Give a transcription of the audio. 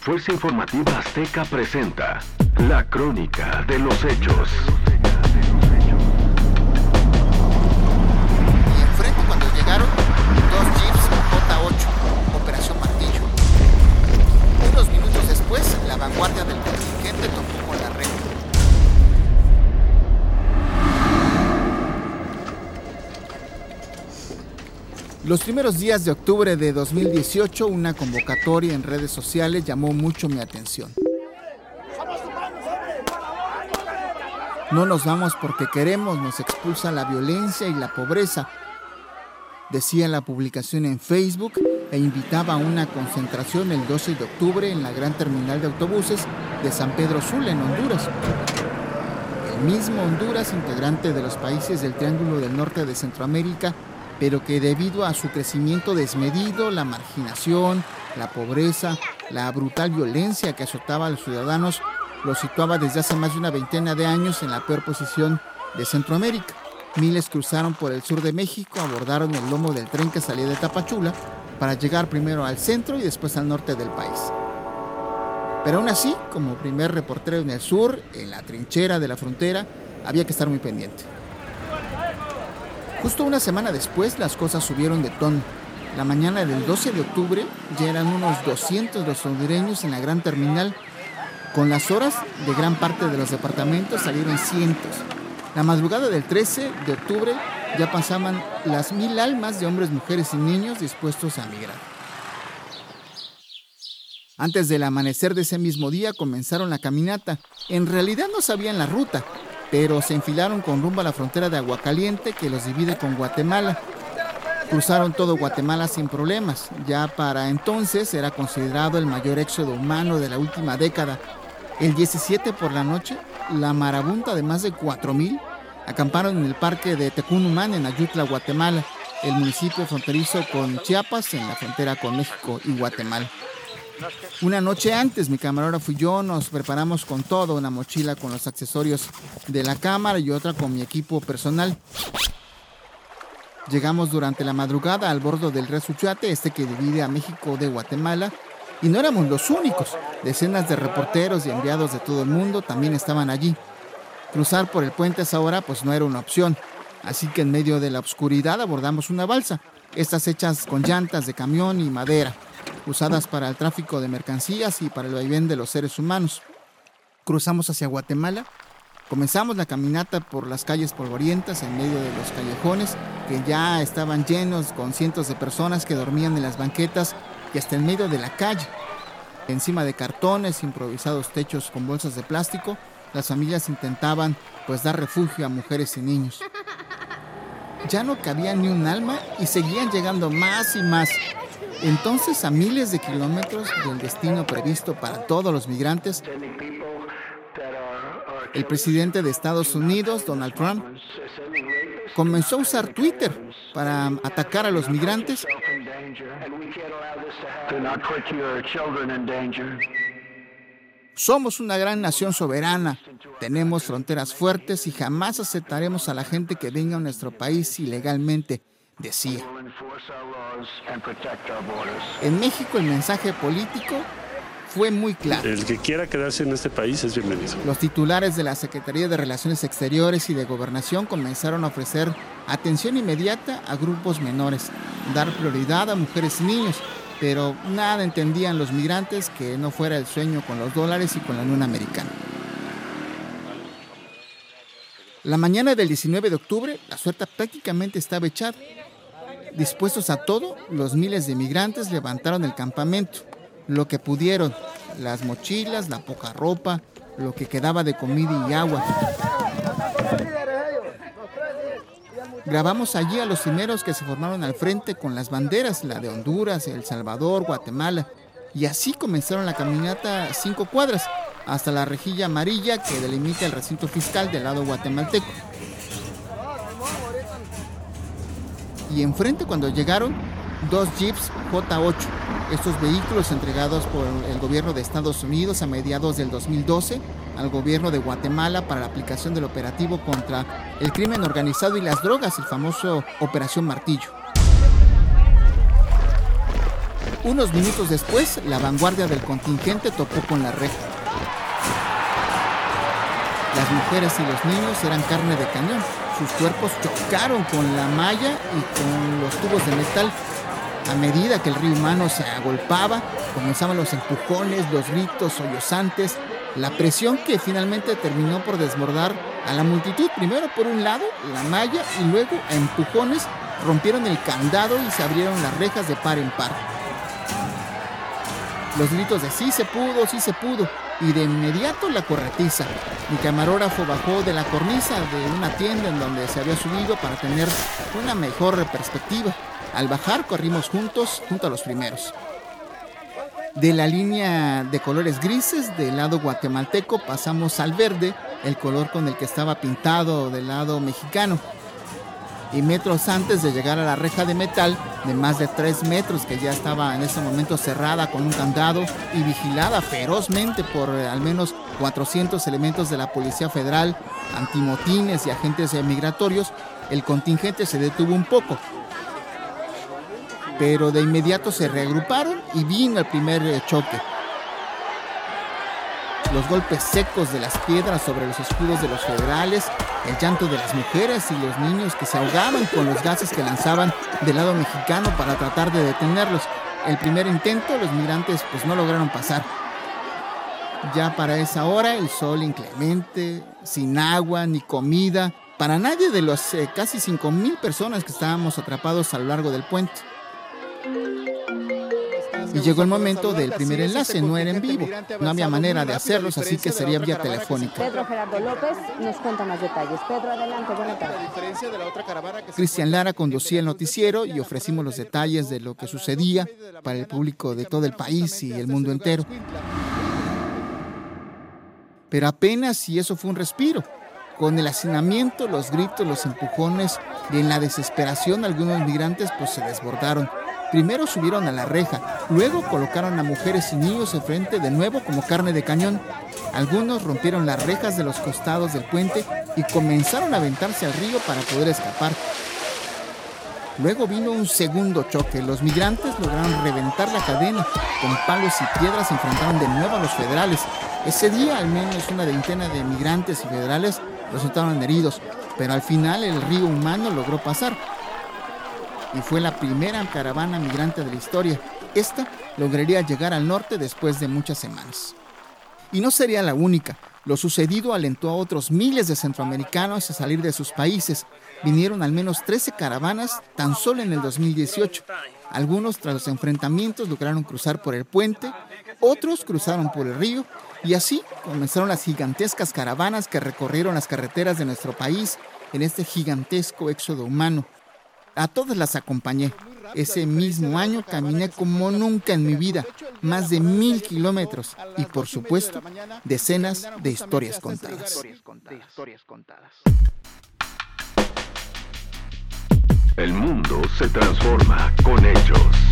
Fuerza Informativa Azteca presenta la crónica de los hechos. Los primeros días de octubre de 2018, una convocatoria en redes sociales llamó mucho mi atención. No nos vamos porque queremos, nos expulsa la violencia y la pobreza, decía la publicación en Facebook e invitaba a una concentración el 12 de octubre en la gran terminal de autobuses de San Pedro Sula, en Honduras. El mismo Honduras, integrante de los países del Triángulo del Norte de Centroamérica, pero que debido a su crecimiento desmedido, la marginación, la pobreza, la brutal violencia que azotaba a los ciudadanos, lo situaba desde hace más de una veintena de años en la peor posición de Centroamérica. Miles cruzaron por el sur de México, abordaron el lomo del tren que salía de Tapachula para llegar primero al centro y después al norte del país. Pero aún así, como primer reportero en el sur, en la trinchera de la frontera, había que estar muy pendiente. Justo una semana después las cosas subieron de tono. La mañana del 12 de octubre ya eran unos 200 los hondureños en la gran terminal. Con las horas de gran parte de los departamentos salieron cientos. La madrugada del 13 de octubre ya pasaban las mil almas de hombres, mujeres y niños dispuestos a migrar. Antes del amanecer de ese mismo día comenzaron la caminata. En realidad no sabían la ruta, pero se enfilaron con rumbo a la frontera de Aguacaliente que los divide con Guatemala. Cruzaron todo Guatemala sin problemas. Ya para entonces era considerado el mayor éxodo humano de la última década. El 17 por la noche, la marabunta de más de 4.000 acamparon en el parque de Tecunumán en Ayutla, Guatemala, el municipio fronterizo con Chiapas en la frontera con México y Guatemala. Una noche antes, mi camarógrafo y yo nos preparamos con todo, una mochila con los accesorios de la cámara y otra con mi equipo personal. Llegamos durante la madrugada al bordo del río Suchiate, este que divide a México de Guatemala, y no éramos los únicos. Decenas de reporteros y enviados de todo el mundo también estaban allí. Cruzar por el puente a esa hora pues no era una opción, así que en medio de la oscuridad abordamos una balsa, estas hechas con llantas de camión y madera usadas para el tráfico de mercancías y para el vaivén de los seres humanos. Cruzamos hacia Guatemala, comenzamos la caminata por las calles polvorientas en medio de los callejones que ya estaban llenos con cientos de personas que dormían en las banquetas y hasta en medio de la calle. Encima de cartones, improvisados techos con bolsas de plástico, las familias intentaban pues dar refugio a mujeres y niños. Ya no cabía ni un alma y seguían llegando más y más. Entonces, a miles de kilómetros del destino previsto para todos los migrantes, el presidente de Estados Unidos, Donald Trump, comenzó a usar Twitter para atacar a los migrantes. Somos una gran nación soberana, tenemos fronteras fuertes y jamás aceptaremos a la gente que venga a nuestro país ilegalmente decía. En México el mensaje político fue muy claro. El que quiera quedarse en este país es bienvenido. Los titulares de la Secretaría de Relaciones Exteriores y de Gobernación comenzaron a ofrecer atención inmediata a grupos menores, dar prioridad a mujeres y niños, pero nada entendían los migrantes que no fuera el sueño con los dólares y con la Unión Americana. La mañana del 19 de octubre, la suerte prácticamente estaba echada. Dispuestos a todo, los miles de migrantes levantaron el campamento, lo que pudieron, las mochilas, la poca ropa, lo que quedaba de comida y agua. Grabamos allí a los primeros que se formaron al frente con las banderas, la de Honduras, El Salvador, Guatemala. Y así comenzaron la caminata cinco cuadras, hasta la rejilla amarilla que delimita el recinto fiscal del lado guatemalteco. Y enfrente cuando llegaron, dos jeeps J8. Estos vehículos entregados por el gobierno de Estados Unidos a mediados del 2012 al gobierno de Guatemala para la aplicación del operativo contra el crimen organizado y las drogas, el famoso Operación Martillo. Unos minutos después, la vanguardia del contingente topó con la reja. Las mujeres y los niños eran carne de cañón. Sus cuerpos chocaron con la malla y con los tubos de metal. A medida que el río humano se agolpaba, comenzaban los empujones, los gritos sollozantes, la presión que finalmente terminó por desbordar a la multitud. Primero por un lado, la malla, y luego a empujones rompieron el candado y se abrieron las rejas de par en par. Los gritos de sí se pudo, sí se pudo, y de inmediato la corretiza. Mi camarógrafo bajó de la cornisa de una tienda en donde se había subido para tener una mejor perspectiva. Al bajar corrimos juntos, junto a los primeros. De la línea de colores grises del lado guatemalteco pasamos al verde, el color con el que estaba pintado del lado mexicano y metros antes de llegar a la reja de metal de más de 3 metros que ya estaba en ese momento cerrada con un candado y vigilada ferozmente por eh, al menos 400 elementos de la Policía Federal, antimotines y agentes migratorios, el contingente se detuvo un poco. Pero de inmediato se reagruparon y vino el primer eh, choque los golpes secos de las piedras sobre los escudos de los federales, el llanto de las mujeres y los niños que se ahogaban con los gases que lanzaban del lado mexicano para tratar de detenerlos. El primer intento los migrantes pues no lograron pasar. Ya para esa hora el sol inclemente, sin agua ni comida, para nadie de los eh, casi 5.000 personas que estábamos atrapados a lo largo del puente. Y llegó el momento del primer enlace, no era en vivo, no había manera de hacerlos, así que sería vía telefónica. Pedro Gerardo López nos cuenta más detalles. Pedro, adelante, buenas tardes. Cristian Lara conducía el noticiero y ofrecimos los detalles de lo que sucedía para el público de todo el país y el mundo entero. Pero apenas si eso fue un respiro. Con el hacinamiento, los gritos, los empujones y en la desesperación algunos migrantes pues se desbordaron Primero subieron a la reja, luego colocaron a mujeres y niños enfrente de nuevo como carne de cañón. Algunos rompieron las rejas de los costados del puente y comenzaron a aventarse al río para poder escapar. Luego vino un segundo choque. Los migrantes lograron reventar la cadena. Con palos y piedras enfrentaron de nuevo a los federales. Ese día al menos una veintena de migrantes y federales resultaron heridos, pero al final el río humano logró pasar y fue la primera caravana migrante de la historia. Esta lograría llegar al norte después de muchas semanas. Y no sería la única. Lo sucedido alentó a otros miles de centroamericanos a salir de sus países. Vinieron al menos 13 caravanas tan solo en el 2018. Algunos tras los enfrentamientos lograron cruzar por el puente, otros cruzaron por el río y así comenzaron las gigantescas caravanas que recorrieron las carreteras de nuestro país en este gigantesco éxodo humano. A todas las acompañé. Ese mismo año caminé como nunca en mi vida, más de mil kilómetros y por supuesto decenas de historias contadas. El mundo se transforma con ellos.